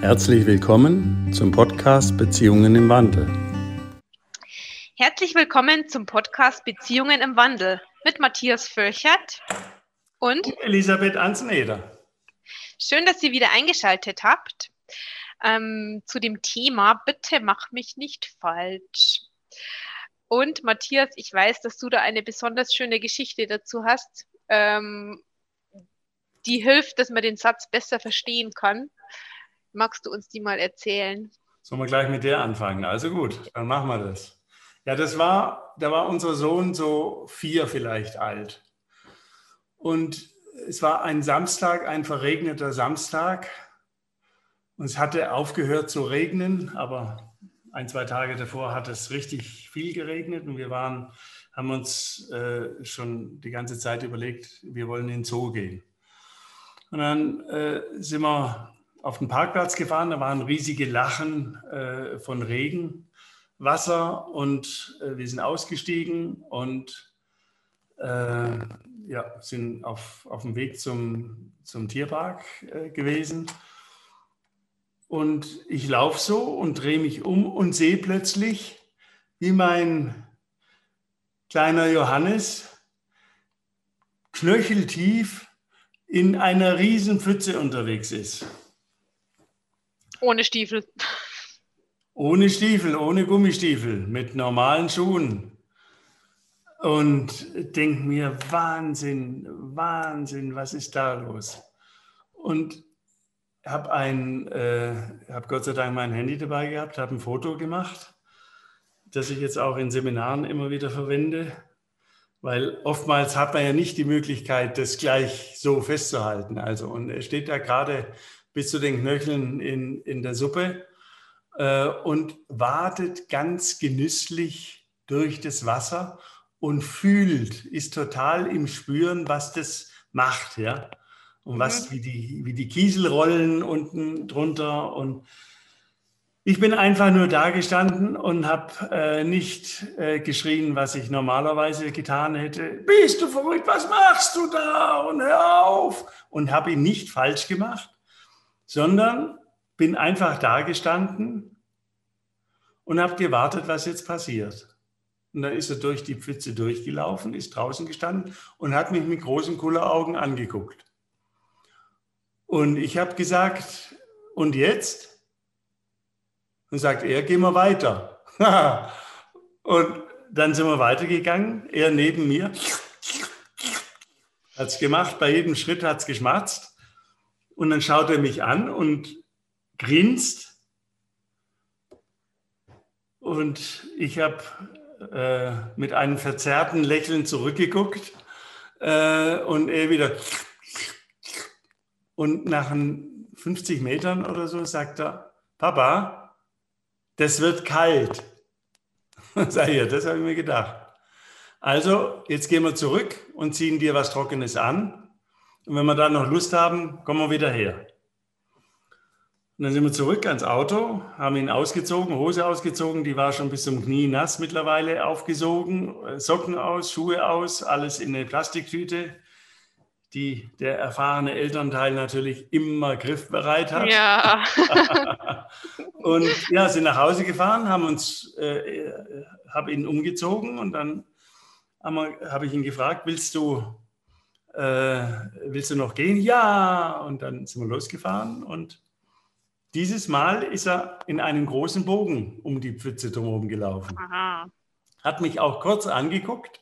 Herzlich willkommen zum Podcast Beziehungen im Wandel. Herzlich willkommen zum Podcast Beziehungen im Wandel mit Matthias Fürchert und Elisabeth Ansneder. Schön, dass ihr wieder eingeschaltet habt ähm, zu dem Thema Bitte mach mich nicht falsch. Und Matthias, ich weiß, dass du da eine besonders schöne Geschichte dazu hast, ähm, die hilft, dass man den Satz besser verstehen kann. Magst du uns die mal erzählen? Sollen wir gleich mit der anfangen? Also gut, dann machen wir das. Ja, das war, da war unser Sohn so vier vielleicht alt. Und es war ein Samstag, ein verregneter Samstag. Und es hatte aufgehört zu regnen, aber ein, zwei Tage davor hat es richtig viel geregnet und wir waren, haben uns äh, schon die ganze Zeit überlegt, wir wollen in den Zoo gehen. Und dann äh, sind wir auf den Parkplatz gefahren, da waren riesige Lachen äh, von Regen, Wasser und äh, wir sind ausgestiegen und äh, ja, sind auf, auf dem Weg zum, zum Tierpark äh, gewesen. Und ich laufe so und drehe mich um und sehe plötzlich, wie mein kleiner Johannes knöcheltief in einer Riesenpfütze unterwegs ist. Ohne Stiefel. Ohne Stiefel, ohne Gummistiefel, mit normalen Schuhen. Und denke mir, Wahnsinn, Wahnsinn, was ist da los? Und habe äh, hab Gott sei Dank mein Handy dabei gehabt, habe ein Foto gemacht, das ich jetzt auch in Seminaren immer wieder verwende, weil oftmals hat man ja nicht die Möglichkeit, das gleich so festzuhalten. Also, und er steht da gerade bis zu den Knöcheln in, in der Suppe äh, und wartet ganz genüsslich durch das Wasser und fühlt, ist total im Spüren, was das macht, ja. Und was, mhm. wie die, wie die Kiesel rollen unten drunter. Und ich bin einfach nur da gestanden und habe äh, nicht äh, geschrien, was ich normalerweise getan hätte. Bist du verrückt? Was machst du da? Und hör auf! Und habe ihn nicht falsch gemacht, sondern bin einfach da gestanden und habe gewartet, was jetzt passiert. Und dann ist er durch die Pfütze durchgelaufen, ist draußen gestanden und hat mich mit großen Kulleraugen angeguckt. Und ich habe gesagt, und jetzt? Und sagt er, gehen wir weiter. und dann sind wir weitergegangen, er neben mir. Hat es gemacht, bei jedem Schritt hat es geschmatzt. Und dann schaut er mich an und grinst. Und ich habe äh, mit einem verzerrten Lächeln zurückgeguckt äh, und er wieder. Und nach 50 Metern oder so sagt er, Papa, das wird kalt. Sag ich, das habe ich mir gedacht. Also, jetzt gehen wir zurück und ziehen dir was Trockenes an. Und wenn wir dann noch Lust haben, kommen wir wieder her. Und dann sind wir zurück ans Auto, haben ihn ausgezogen, Hose ausgezogen, die war schon bis zum Knie nass mittlerweile aufgesogen, Socken aus, Schuhe aus, alles in eine Plastiktüte, die der erfahrene Elternteil natürlich immer griffbereit hat. Ja. und ja, sind nach Hause gefahren, haben uns, äh, habe ihn umgezogen und dann habe hab ich ihn gefragt, willst du äh, willst du noch gehen? Ja. Und dann sind wir losgefahren und dieses Mal ist er in einem großen Bogen um die Pfütze drumherum gelaufen. Aha. Hat mich auch kurz angeguckt,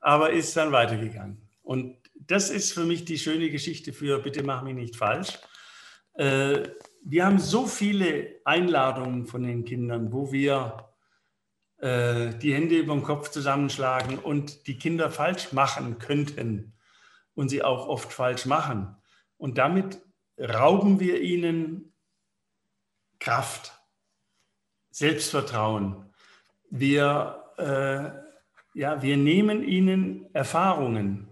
aber ist dann weitergegangen. Und das ist für mich die schöne Geschichte für Bitte mach mich nicht falsch. Äh, wir haben so viele Einladungen von den Kindern, wo wir äh, die Hände über dem Kopf zusammenschlagen und die Kinder falsch machen könnten und sie auch oft falsch machen. Und damit rauben wir ihnen Kraft, Selbstvertrauen. Wir, äh, ja, wir nehmen ihnen Erfahrungen.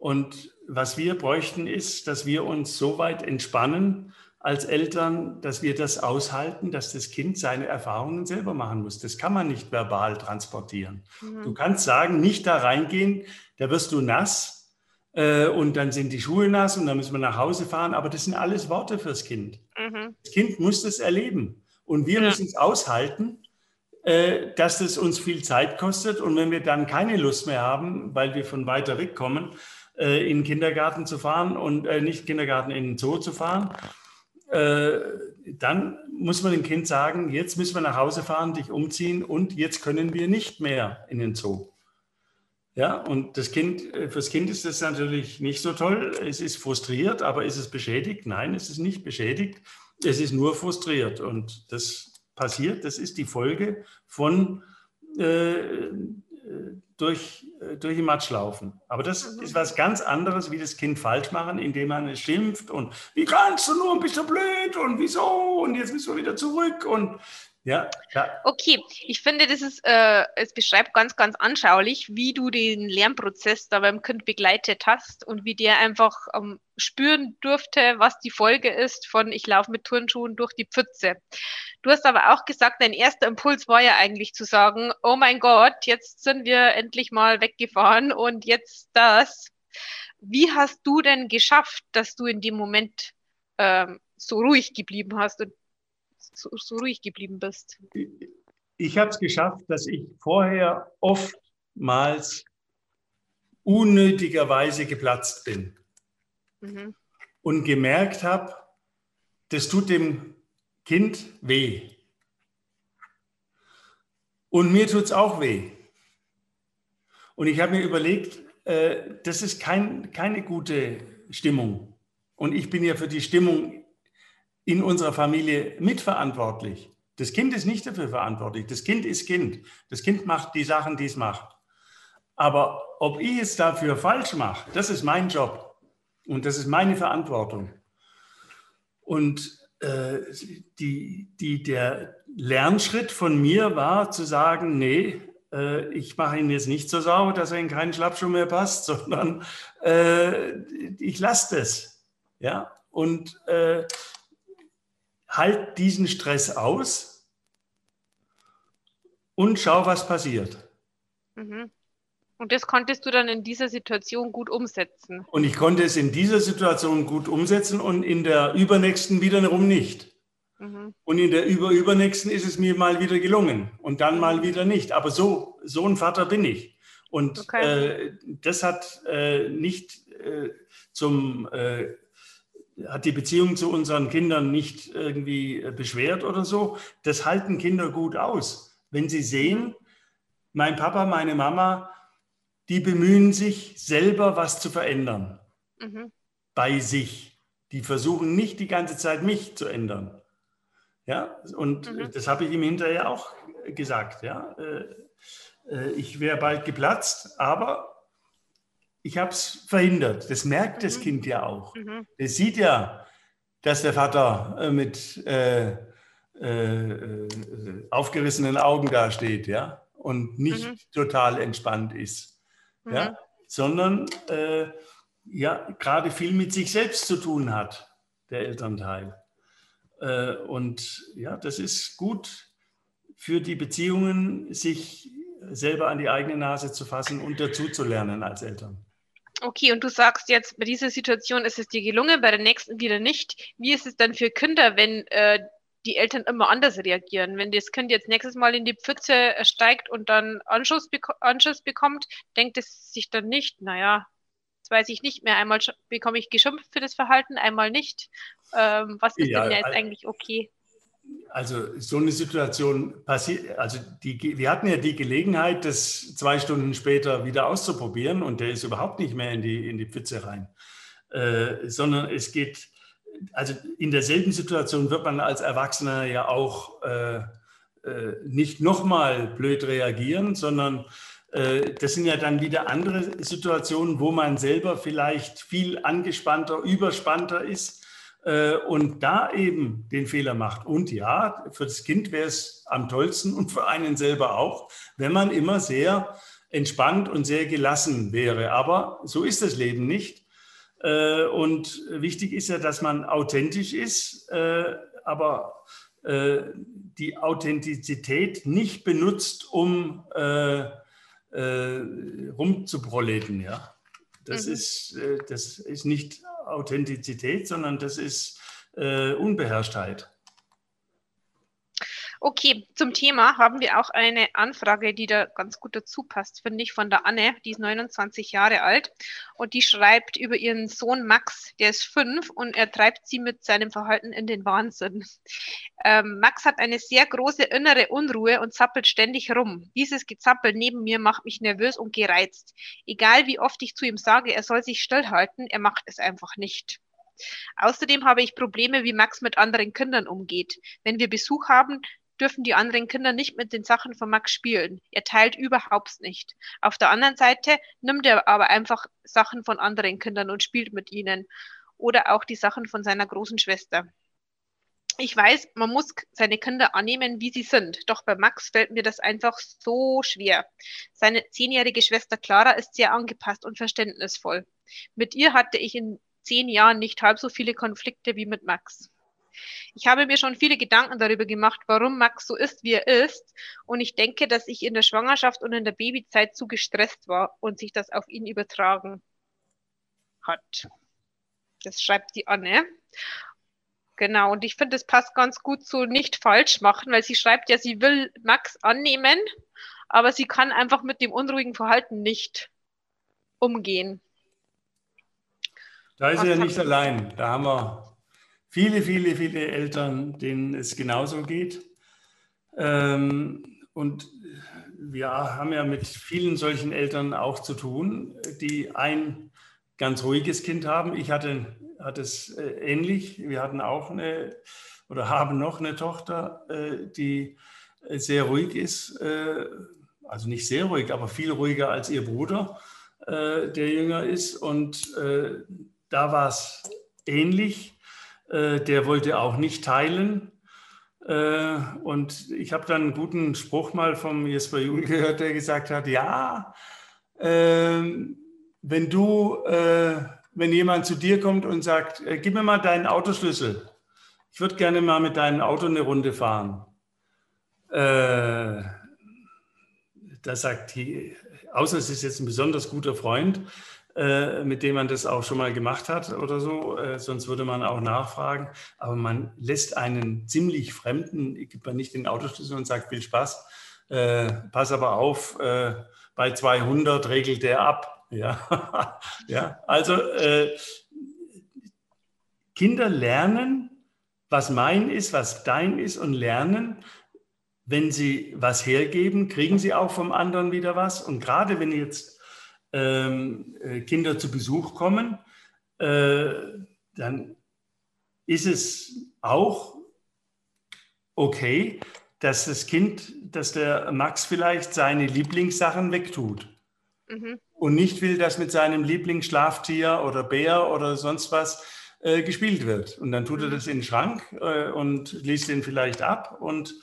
Und was wir bräuchten, ist, dass wir uns so weit entspannen, als Eltern, dass wir das aushalten, dass das Kind seine Erfahrungen selber machen muss. Das kann man nicht verbal transportieren. Mhm. Du kannst sagen, nicht da reingehen, da wirst du nass äh, und dann sind die Schuhe nass und dann müssen wir nach Hause fahren. Aber das sind alles Worte fürs Kind. Mhm. Das Kind muss das erleben und wir ja. müssen es aushalten, äh, dass es uns viel Zeit kostet. Und wenn wir dann keine Lust mehr haben, weil wir von weiter weg kommen, äh, in den Kindergarten zu fahren und äh, nicht Kindergarten in den Zoo zu fahren, äh, dann muss man dem Kind sagen, jetzt müssen wir nach Hause fahren, dich umziehen und jetzt können wir nicht mehr in den Zoo. Ja, und das Kind, äh, fürs Kind ist das natürlich nicht so toll. Es ist frustriert, aber ist es beschädigt? Nein, es ist nicht beschädigt. Es ist nur frustriert. Und das passiert, das ist die Folge von äh, durch, äh, durch den Matsch laufen. Aber das ist was ganz anderes, wie das Kind falsch machen, indem man es schimpft und wie kannst du nur, bist du blöd? Und wieso? Und jetzt bist du wieder zurück. Und ja, ja. Okay, ich finde, das ist, äh, es beschreibt ganz, ganz anschaulich, wie du den Lernprozess da beim Kind begleitet hast und wie der einfach ähm, spüren durfte, was die Folge ist von ich laufe mit Turnschuhen durch die Pfütze. Du hast aber auch gesagt, dein erster Impuls war ja eigentlich zu sagen, oh mein Gott, jetzt sind wir endlich mal weggefahren und jetzt das. Wie hast du denn geschafft, dass du in dem Moment ähm, so ruhig geblieben hast und so, so ruhig geblieben bist? Ich habe es geschafft, dass ich vorher oftmals unnötigerweise geplatzt bin mhm. und gemerkt habe, das tut dem Kind weh. Und mir tut es auch weh. Und ich habe mir überlegt, äh, das ist kein, keine gute Stimmung. Und ich bin ja für die Stimmung in unserer Familie mitverantwortlich. Das Kind ist nicht dafür verantwortlich. Das Kind ist Kind. Das Kind macht die Sachen, die es macht. Aber ob ich es dafür falsch mache, das ist mein Job. Und das ist meine Verantwortung. Und äh, die, die, der Lernschritt von mir war zu sagen, nee, äh, ich mache ihn jetzt nicht so sauber, dass er in keinen Schlappschuh mehr passt, sondern äh, ich lasse das. Ja? Und äh, halt diesen Stress aus und schau, was passiert. Mhm. Und das konntest du dann in dieser Situation gut umsetzen. Und ich konnte es in dieser Situation gut umsetzen und in der übernächsten wiederum nicht. Mhm. Und in der überübernächsten ist es mir mal wieder gelungen und dann mal wieder nicht. Aber so, so ein Vater bin ich. Und okay. äh, das hat äh, nicht äh, zum äh, hat die Beziehung zu unseren Kindern nicht irgendwie äh, beschwert oder so. Das halten Kinder gut aus. Wenn sie sehen, mein Papa, meine Mama, die bemühen sich selber was zu verändern mhm. bei sich. Die versuchen nicht die ganze Zeit mich zu ändern. Ja, und mhm. das habe ich ihm hinterher auch gesagt. Ja, äh, äh, ich wäre bald geplatzt, aber ich habe es verhindert. Das merkt mhm. das Kind ja auch. Mhm. Es sieht ja, dass der Vater äh, mit äh, äh, aufgerissenen Augen dasteht, ja, und nicht mhm. total entspannt ist, mhm. ja, sondern äh, ja gerade viel mit sich selbst zu tun hat, der Elternteil. Äh, und ja, das ist gut für die Beziehungen, sich selber an die eigene Nase zu fassen und dazu zu lernen als Eltern. Okay, und du sagst jetzt, bei dieser Situation ist es dir gelungen, bei der nächsten wieder nicht. Wie ist es dann für Kinder, wenn äh, die Eltern immer anders reagieren? Wenn das Kind jetzt nächstes Mal in die Pfütze äh, steigt und dann Anschuss, beko Anschuss bekommt, denkt es sich dann nicht, naja, das weiß ich nicht mehr. Einmal bekomme ich geschimpft für das Verhalten, einmal nicht. Ähm, was ist ja, denn jetzt eigentlich okay? Also so eine Situation passiert, also die, wir hatten ja die Gelegenheit, das zwei Stunden später wieder auszuprobieren und der ist überhaupt nicht mehr in die, in die Pfütze rein, äh, sondern es geht, also in derselben Situation wird man als Erwachsener ja auch äh, äh, nicht nochmal blöd reagieren, sondern äh, das sind ja dann wieder andere Situationen, wo man selber vielleicht viel angespannter, überspannter ist und da eben den Fehler macht. Und ja, für das Kind wäre es am tollsten und für einen selber auch, wenn man immer sehr entspannt und sehr gelassen wäre. Aber so ist das Leben nicht. Äh, und wichtig ist ja, dass man authentisch ist, äh, aber äh, die Authentizität nicht benutzt, um rumzuproleten. Ja? Das, mhm. ist, das ist nicht Authentizität, sondern das ist Unbeherrschtheit. Okay, zum Thema haben wir auch eine Anfrage, die da ganz gut dazu passt, finde ich, von der Anne. Die ist 29 Jahre alt und die schreibt über ihren Sohn Max, der ist fünf und er treibt sie mit seinem Verhalten in den Wahnsinn. Ähm, Max hat eine sehr große innere Unruhe und zappelt ständig rum. Dieses Gezappel neben mir macht mich nervös und gereizt. Egal wie oft ich zu ihm sage, er soll sich stillhalten, er macht es einfach nicht. Außerdem habe ich Probleme, wie Max mit anderen Kindern umgeht. Wenn wir Besuch haben, dürfen die anderen Kinder nicht mit den Sachen von Max spielen. Er teilt überhaupt nicht. Auf der anderen Seite nimmt er aber einfach Sachen von anderen Kindern und spielt mit ihnen. Oder auch die Sachen von seiner großen Schwester. Ich weiß, man muss seine Kinder annehmen, wie sie sind. Doch bei Max fällt mir das einfach so schwer. Seine zehnjährige Schwester Clara ist sehr angepasst und verständnisvoll. Mit ihr hatte ich in zehn Jahren nicht halb so viele Konflikte wie mit Max. Ich habe mir schon viele Gedanken darüber gemacht, warum Max so ist, wie er ist. Und ich denke, dass ich in der Schwangerschaft und in der Babyzeit zu gestresst war und sich das auf ihn übertragen hat. Das schreibt die Anne. Genau, und ich finde, es passt ganz gut zu nicht falsch machen, weil sie schreibt ja, sie will Max annehmen, aber sie kann einfach mit dem unruhigen Verhalten nicht umgehen. Da ist Was er ja nicht allein. Da haben wir viele, viele, viele Eltern, denen es genauso geht. Ähm, und wir haben ja mit vielen solchen Eltern auch zu tun, die ein ganz ruhiges Kind haben. Ich hatte, hatte es äh, ähnlich. Wir hatten auch eine oder haben noch eine Tochter, äh, die sehr ruhig ist. Äh, also nicht sehr ruhig, aber viel ruhiger als ihr Bruder, der jünger ist. Und da war es ähnlich. Äh, der wollte auch nicht teilen. Äh, und ich habe dann einen guten Spruch mal vom Jesper Juhl gehört, der gesagt hat, ja, ähm, wenn du, äh, wenn jemand zu dir kommt und sagt, gib mir mal deinen Autoschlüssel, ich würde gerne mal mit deinem Auto eine Runde fahren. da sagt die, außer es ist jetzt ein besonders guter Freund, äh, mit dem man das auch schon mal gemacht hat oder so. Äh, sonst würde man auch nachfragen. Aber man lässt einen ziemlich Fremden, gibt man nicht den Autoschlüssel und sagt viel Spaß. Äh, pass aber auf, äh, bei 200 regelt der ab. Ja, ja. also äh, Kinder lernen, was mein ist, was dein ist und lernen, wenn sie was hergeben, kriegen sie auch vom anderen wieder was. Und gerade wenn jetzt ähm, äh, Kinder zu Besuch kommen, äh, dann ist es auch okay, dass das Kind, dass der Max vielleicht seine Lieblingssachen wegtut. Mhm. Und nicht will, dass mit seinem Lieblingsschlaftier oder Bär oder sonst was äh, gespielt wird. Und dann tut er mhm. das in den Schrank äh, und liest den vielleicht ab und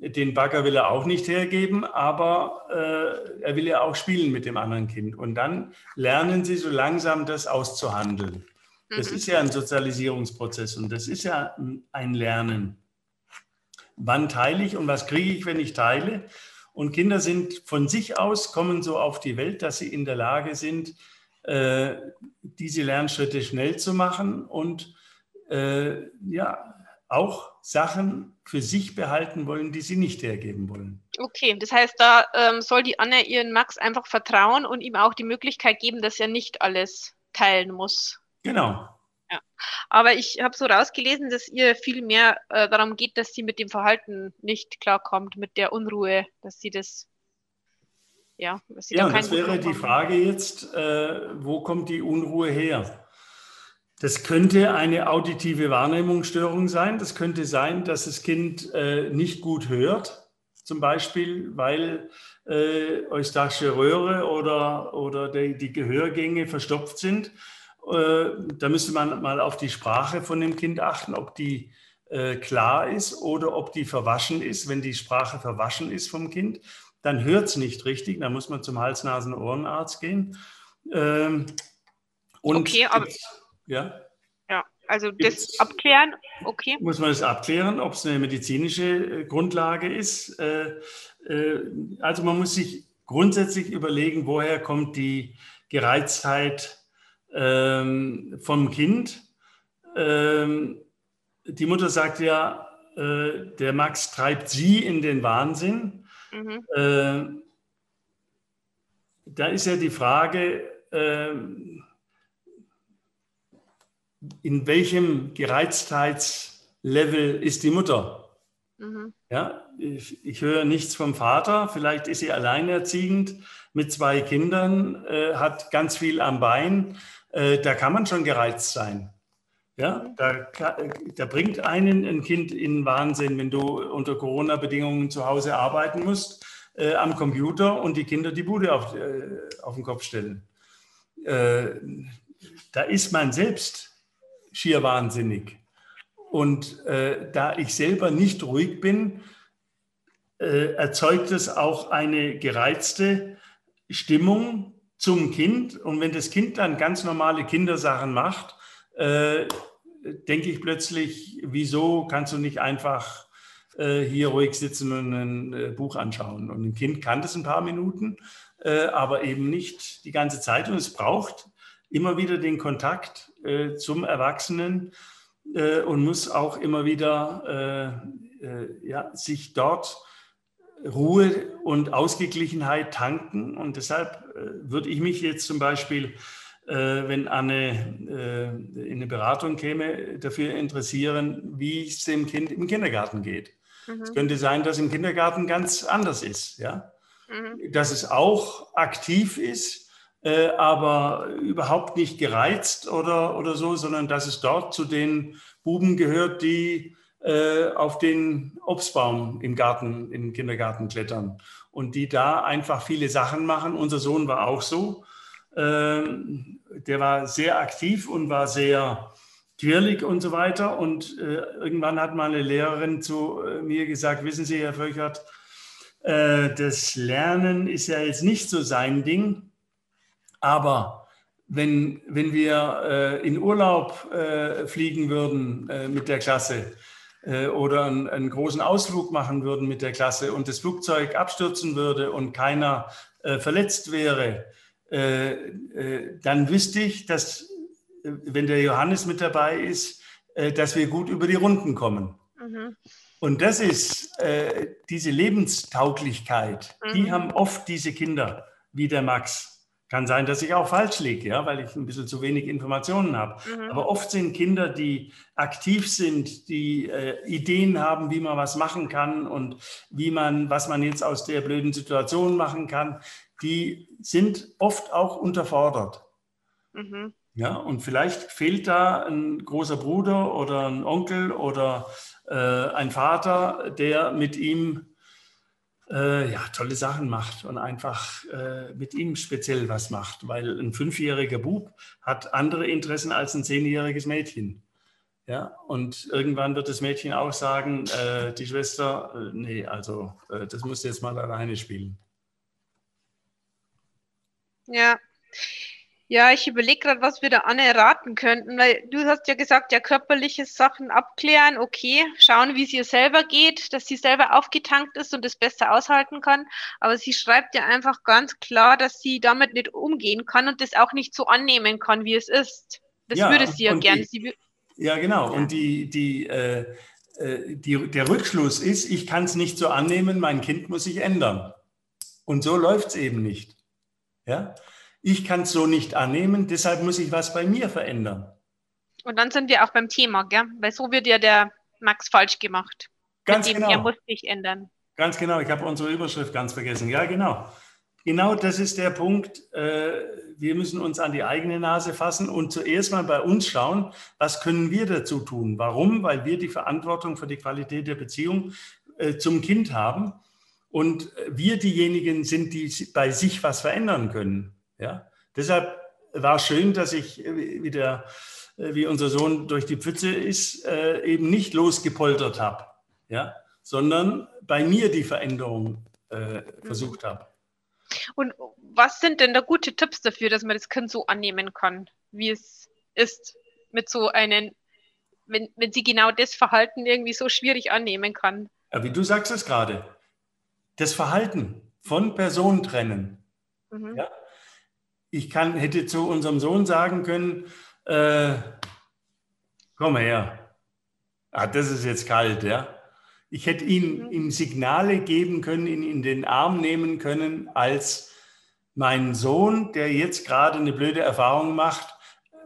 den Bagger will er auch nicht hergeben, aber äh, er will ja auch spielen mit dem anderen Kind. Und dann lernen sie so langsam das auszuhandeln. Das mhm. ist ja ein Sozialisierungsprozess und das ist ja ein Lernen. Wann teile ich und was kriege ich, wenn ich teile? Und Kinder sind von sich aus, kommen so auf die Welt, dass sie in der Lage sind, äh, diese Lernschritte schnell zu machen und äh, ja, auch Sachen für sich behalten wollen, die sie nicht hergeben wollen. Okay, das heißt, da ähm, soll die Anne ihren Max einfach vertrauen und ihm auch die Möglichkeit geben, dass er nicht alles teilen muss. Genau. Ja. Aber ich habe so rausgelesen, dass ihr viel mehr äh, darum geht, dass sie mit dem Verhalten nicht klarkommt, mit der Unruhe, dass sie das ja, dass sie ja, da das wäre die Frage jetzt, äh, wo kommt die Unruhe her? Das könnte eine auditive Wahrnehmungsstörung sein. Das könnte sein, dass das Kind äh, nicht gut hört, zum Beispiel, weil äh, eustachische Röhre oder, oder die, die Gehörgänge verstopft sind. Äh, da müsste man mal auf die Sprache von dem Kind achten, ob die äh, klar ist oder ob die verwaschen ist. Wenn die Sprache verwaschen ist vom Kind, dann hört es nicht richtig. Dann muss man zum Hals-Nasen-Ohrenarzt gehen. Ähm, Okay, aber- ja, Ja, also Gibt's- das abklären, okay. muss man das abklären, ob es eine medizinische äh, Grundlage ist. Äh, äh, Also man muss sich grundsätzlich überlegen, woher kommt die Gereiztheit ähm, vom Kind. Ähm, Die Mutter sagt ja, der Max treibt sie in den Wahnsinn. Mhm. Da ist ja die Frage, ähm, in welchem Gereiztheitslevel ist die Mutter? Mhm. Ja, ich, ich höre nichts vom Vater. Vielleicht ist sie alleinerziehend mit zwei Kindern, äh, hat ganz viel am Bein. Äh, da kann man schon gereizt sein. Ja, da, ka- da bringt einen ein Kind in Wahnsinn, wenn du unter Corona-Bedingungen zu Hause arbeiten musst, äh, am Computer und die Kinder die Bude auf, äh, auf den Kopf stellen. Äh, da ist man selbst schier wahnsinnig. Und äh, da ich selber nicht ruhig bin, äh, erzeugt es auch eine gereizte Stimmung zum Kind. Und wenn das Kind dann ganz normale Kindersachen macht, äh, denke ich plötzlich, wieso kannst du nicht einfach äh, hier ruhig sitzen und ein äh, Buch anschauen? Und ein Kind kann das ein paar Minuten, äh, aber eben nicht die ganze Zeit. Und es braucht immer wieder den Kontakt äh, zum Erwachsenen äh, und muss auch immer wieder äh, äh, ja, sich dort Ruhe und Ausgeglichenheit tanken. Und deshalb äh, würde ich mich jetzt zum Beispiel, wenn Anne in eine Beratung käme, dafür interessieren, wie es dem Kind im Kindergarten geht. Mhm. Es könnte sein, dass im Kindergarten ganz anders ist, ja, Mhm. dass es auch aktiv ist, äh, aber überhaupt nicht gereizt oder, oder so, sondern dass es dort zu den Buben gehört, die äh, auf den Obstbaum im Garten, im Kindergarten klettern und die da einfach viele Sachen machen. Unser Sohn war auch so. Ähm, der war sehr aktiv und war sehr quirlig und so weiter. Und äh, irgendwann hat mal eine Lehrerin zu äh, mir gesagt, wissen Sie, Herr Völkert, äh, das Lernen ist ja jetzt nicht so sein Ding, aber wenn, wenn wir äh, in Urlaub äh, fliegen würden äh, mit der Klasse äh, oder einen, einen großen Ausflug machen würden mit der Klasse und das Flugzeug abstürzen würde und keiner äh, verletzt wäre, äh, dann wüsste ich, dass, wenn der Johannes mit dabei ist, dass wir gut über die Runden kommen. Mhm. Und das ist diese Lebenstauglichkeit, die Mhm. haben oft diese Kinder, wie der Max. Kann sein, dass ich auch falsch liege, ja, weil ich ein bisschen zu wenig Informationen habe. Mhm. Aber oft sind Kinder, die aktiv sind, die äh, Ideen haben, wie man was machen kann und wie man, was man jetzt aus der blöden Situation machen kann, die sind oft auch unterfordert. Mhm. Ja, und vielleicht fehlt da ein großer Bruder oder ein Onkel oder äh, ein Vater, der mit ihm äh, ja, tolle Sachen macht und einfach äh, mit ihm speziell was macht, weil ein fünfjähriger Bub hat andere Interessen als ein zehnjähriges Mädchen. Ja, und irgendwann wird das Mädchen auch sagen, äh, die Schwester, äh, nee, also äh, das musst du jetzt mal alleine spielen. Ja. Ja, ich überlege gerade, was wir da Anne raten könnten, weil du hast ja gesagt, ja, körperliche Sachen abklären, okay, schauen, wie es ihr selber geht, dass sie selber aufgetankt ist und es besser aushalten kann. Aber sie schreibt ja einfach ganz klar, dass sie damit nicht umgehen kann und das auch nicht so annehmen kann, wie es ist. Das Ja, würde sie ja gerne. Ja, genau. Ja. Und die, die, äh, äh, die, der Rückschluss ist, ich kann es nicht so annehmen, mein Kind muss sich ändern. Und so läuft es eben nicht. Ja? Ich kann es so nicht annehmen, deshalb muss ich was bei mir verändern. und dann sind wir auch beim Thema, gell? Weil so wird ja der Max falsch gemacht. Ganz genau. Er muss sich ändern. Ganz genau, ich habe unsere Überschrift ganz vergessen. Ja, genau. Genau das ist der Punkt. Äh, Wir müssen uns an die eigene Nase fassen und zuerst mal bei uns schauen, was können wir dazu tun? Warum? Weil wir die Verantwortung für die Qualität der Beziehung äh, zum Kind haben und wir diejenigen sind, die bei sich was verändern können. Ja? Deshalb war schön, dass ich äh, wieder, äh, wie unser Sohn durch die Pfütze ist, äh, eben nicht losgepoltert habe. Ja? sondern bei mir die Veränderung äh, versucht habe. Und was sind denn da gute Tipps dafür, dass man das Kind so annehmen kann, wie es ist, mit so einem, wenn, wenn sie genau das Verhalten irgendwie so schwierig annehmen kann? Ja, wie du sagst es gerade, das Verhalten von Personen trennen. Mhm. Ja? Ich kann, hätte zu unserem Sohn sagen können, äh, komm her. Ah, das ist jetzt kalt, ja. Ich hätte ihn, mhm. ihm Signale geben können, ihn in den Arm nehmen können als mein Sohn, der jetzt gerade eine blöde Erfahrung macht,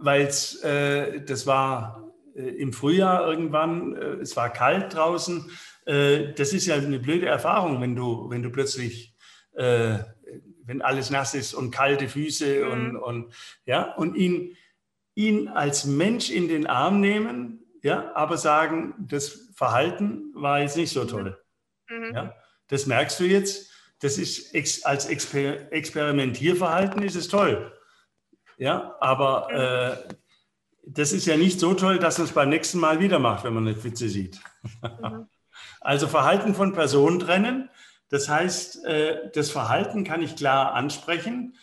weil es, äh, das war äh, im Frühjahr irgendwann, äh, es war kalt draußen. Äh, das ist ja eine blöde Erfahrung, wenn du, wenn du plötzlich, äh, wenn alles nass ist und kalte Füße mhm. und, und, ja, und ihn, ihn als Mensch in den Arm nehmen, ja, aber sagen, das Verhalten war jetzt nicht so mhm. toll. Mhm. Ja, das merkst du jetzt. Das ist ex, als Exper Experimentierverhalten ist es toll. Ja, aber mhm. äh, das ist ja nicht so toll, dass man es beim nächsten Mal wieder macht, wenn man eine Witze sieht. Mhm. Also Verhalten von Personen trennen. Das heißt, äh, das Verhalten kann ich klar ansprechen.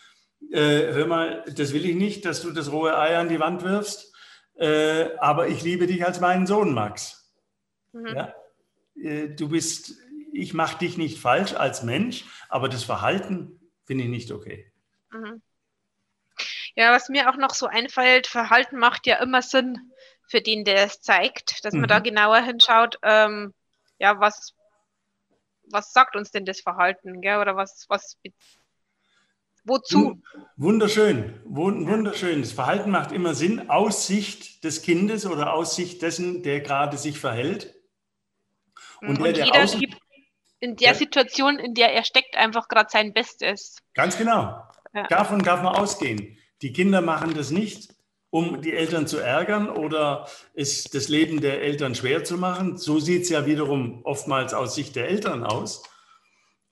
Äh, hör mal, das will ich nicht, dass du das rohe Ei an die Wand wirfst äh, aber ich liebe dich als meinen Sohn, Max. Mhm. Ja? Du bist, ich mache dich nicht falsch als Mensch, aber das Verhalten finde ich nicht okay. Mhm. Ja, was mir auch noch so einfällt, Verhalten macht ja immer Sinn für den, der es zeigt, dass man mhm. da genauer hinschaut, ähm, ja, was, was sagt uns denn das Verhalten, gell? oder was, was Wozu? Wunderschön, wunderschön. Das Verhalten macht immer Sinn aus Sicht des Kindes oder aus Sicht dessen, der gerade sich verhält. Und, Und der, jeder außen... gibt in der ja. Situation, in der er steckt, einfach gerade sein Bestes. Ganz genau. Ja. Davon darf man ausgehen. Die Kinder machen das nicht, um die Eltern zu ärgern oder es das Leben der Eltern schwer zu machen. So sieht es ja wiederum oftmals aus Sicht der Eltern aus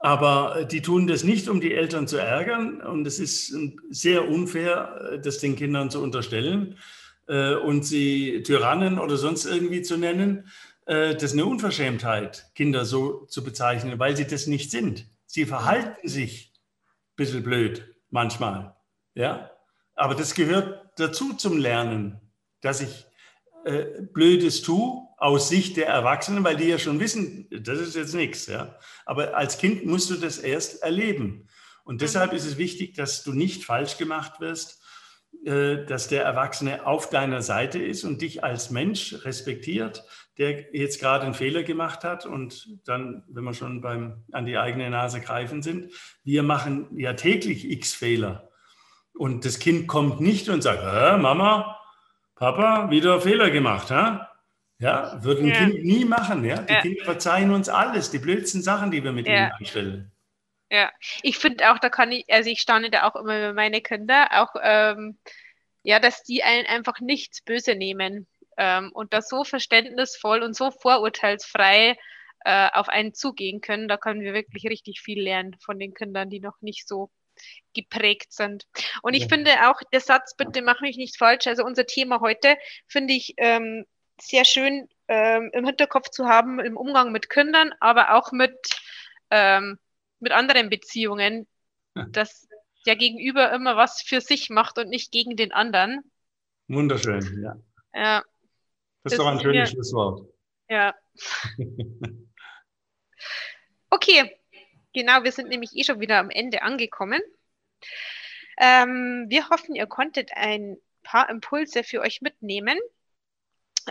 aber äh, die tun das nicht, um die Eltern zu ärgern. Und es ist sehr unfair, äh, das den Kindern zu unterstellen äh, und sie Tyrannen oder sonst irgendwie zu nennen. Das ist eine Unverschämtheit, Kinder so zu bezeichnen, weil sie das nicht sind. Sie verhalten sich ein bisschen blöd manchmal. Ja? Aber das gehört dazu zum Lernen, dass ich äh, Blödes tue aus Sicht der Erwachsenen, weil die ja schon wissen, das ist jetzt nichts. Ja? Aber als Kind musst du das erst erleben. Und deshalb mhm. ist es wichtig, dass du nicht falsch gemacht wirst, äh, dass der Erwachsene auf deiner Seite ist und dich als Mensch respektiert, der jetzt gerade einen Fehler gemacht hat. Und dann, wenn wir schon beim an die eigene Nase greifen sind, wir machen ja täglich x Fehler. Und das Kind kommt nicht und sagt, Mama, Papa, wieder Fehler gemacht, ha? Ja, würde ein ja. Kind nie machen, ja. Die ja. Kinder verzeihen uns alles, die blödsten Sachen, die wir mit ja. ihnen anstellen. Ja, ich finde auch, da kann ich, also ich staune da auch immer über meine Kinder, auch, ähm, ja, dass die einen einfach nichts böse nehmen ähm, und da so verständnisvoll und so vorurteilsfrei äh, auf einen zugehen können. Da können wir wirklich richtig viel lernen von den Kindern, die noch nicht so geprägt sind. Und ich ja. finde auch, der Satz, bitte mach mich nicht falsch, also unser Thema heute, finde ich ähm, sehr schön ähm, im Hinterkopf zu haben, im Umgang mit Kindern, aber auch mit, ähm, mit anderen Beziehungen, ja. dass der Gegenüber immer was für sich macht und nicht gegen den anderen. Wunderschön, ja. Ja. Das, das ist doch ein schönes Schlusswort. Ja. okay, Genau, wir sind nämlich eh schon wieder am Ende angekommen. Ähm, wir hoffen, ihr konntet ein paar Impulse für euch mitnehmen.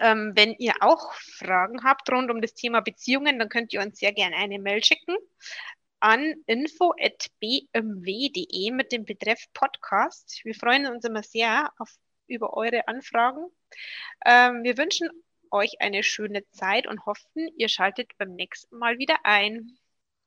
Ähm, wenn ihr auch Fragen habt rund um das Thema Beziehungen, dann könnt ihr uns sehr gerne eine Mail schicken an info.bmw.de mit dem Betreff Podcast. Wir freuen uns immer sehr auf, über eure Anfragen. Ähm, wir wünschen euch eine schöne Zeit und hoffen, ihr schaltet beim nächsten Mal wieder ein.